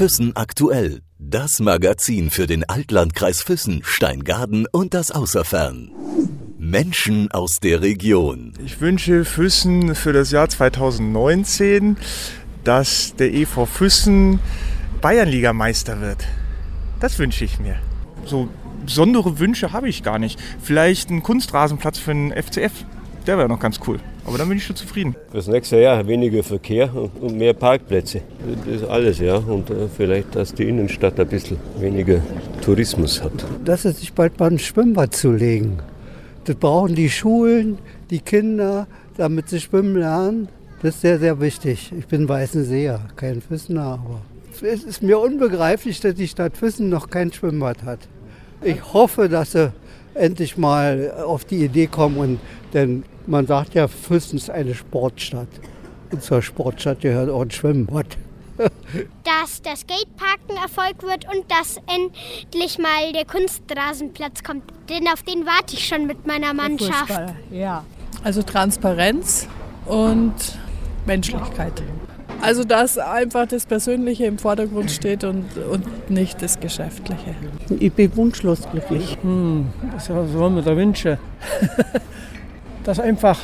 Füssen aktuell. Das Magazin für den Altlandkreis Füssen, Steingaden und das Außerfern. Menschen aus der Region. Ich wünsche Füssen für das Jahr 2019, dass der EV Füssen Bayernligameister wird. Das wünsche ich mir. So besondere Wünsche habe ich gar nicht. Vielleicht ein Kunstrasenplatz für den FCF. Der wäre noch ganz cool. Aber dann bin ich schon zufrieden. Das nächste Jahr weniger Verkehr und mehr Parkplätze. Das ist alles, ja. Und äh, vielleicht, dass die Innenstadt ein bisschen weniger Tourismus hat. Dass sie sich bald beim Schwimmbad zulegen. Das brauchen die Schulen, die Kinder, damit sie schwimmen lernen. Das ist sehr, sehr wichtig. Ich bin Weißenseher, kein Füssener, aber es ist mir unbegreiflich, dass die Stadt Füssen noch kein Schwimmbad hat. Ich hoffe, dass sie endlich mal auf die Idee kommen und denn man sagt ja, Füssen ist eine Sportstadt. Und zur Sportstadt gehört auch ein Schwimmbad. dass der Skateparken Erfolg wird und dass endlich mal der Kunstrasenplatz kommt. Denn auf den warte ich schon mit meiner Mannschaft. Fußball, ja. Also Transparenz und Menschlichkeit. Also dass einfach das Persönliche im Vordergrund steht und, und nicht das Geschäftliche. Ich bin wunschlos glücklich. Hm, was soll man da wünschen? Dass einfach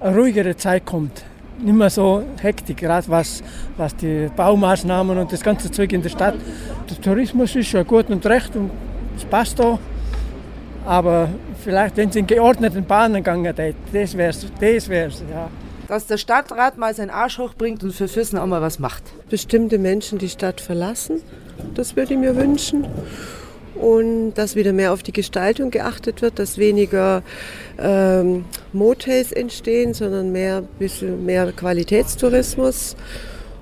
eine ruhigere Zeit kommt. Nicht mehr so Hektik, gerade was, was die Baumaßnahmen und das ganze Zeug in der Stadt. Der Tourismus ist ja gut und recht und es passt da. Aber vielleicht, wenn es in geordneten Bahnen gegangen hätte, das wäre es, das wär's, ja dass der Stadtrat mal seinen Arsch hochbringt und für Füssen auch mal was macht. Bestimmte Menschen die Stadt verlassen, das würde ich mir wünschen. Und dass wieder mehr auf die Gestaltung geachtet wird, dass weniger ähm, Motels entstehen, sondern mehr, bisschen mehr Qualitätstourismus.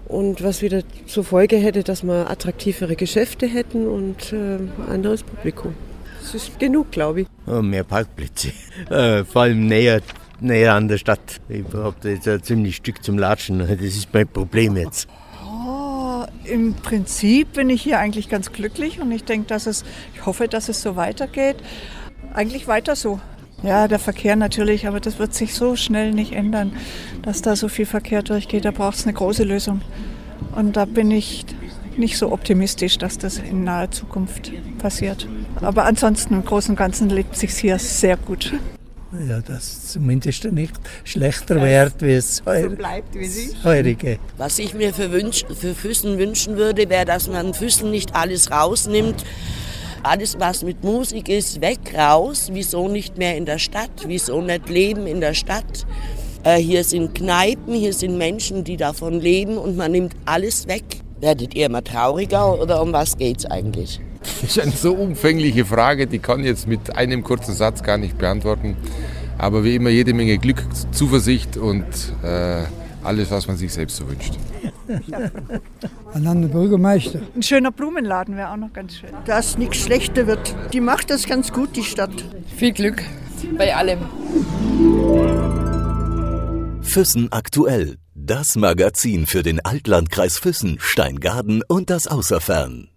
Und was wieder zur Folge hätte, dass wir attraktivere Geschäfte hätten und äh, anderes Publikum. Das ist genug, glaube ich. Oh, mehr Parkplätze. Äh, vor allem näher näher an der Stadt. Ich habe da jetzt ein ziemlich Stück zum Latschen. Das ist mein Problem jetzt. Im Prinzip bin ich hier eigentlich ganz glücklich und ich denke, dass es, ich hoffe, dass es so weitergeht. Eigentlich weiter so. Ja, der Verkehr natürlich, aber das wird sich so schnell nicht ändern, dass da so viel Verkehr durchgeht. Da braucht es eine große Lösung. Und da bin ich nicht so optimistisch, dass das in naher Zukunft passiert. Aber ansonsten im Großen und Ganzen lebt sich hier sehr gut ja, dass zumindest nicht schlechter wird, wie es so bleibt, wie sie. heurige. Was ich mir für, Wünsch, für Füssen wünschen würde, wäre, dass man Füssen nicht alles rausnimmt. Alles, was mit Musik ist, weg, raus. Wieso nicht mehr in der Stadt? Wieso nicht leben in der Stadt? Äh, hier sind Kneipen, hier sind Menschen, die davon leben und man nimmt alles weg. Werdet ihr immer trauriger oder um was geht's eigentlich? Das ist eine so umfängliche Frage, die kann ich jetzt mit einem kurzen Satz gar nicht beantworten. Aber wie immer jede Menge Glück, Zuversicht und äh, alles, was man sich selbst so wünscht. Ein anderer Bürgermeister. Ein schöner Blumenladen wäre auch noch ganz schön. Dass nichts schlechter wird. Die macht das ganz gut, die Stadt. Viel Glück bei allem. Füssen aktuell. Das Magazin für den Altlandkreis Füssen, Steingaden und das Außerfern.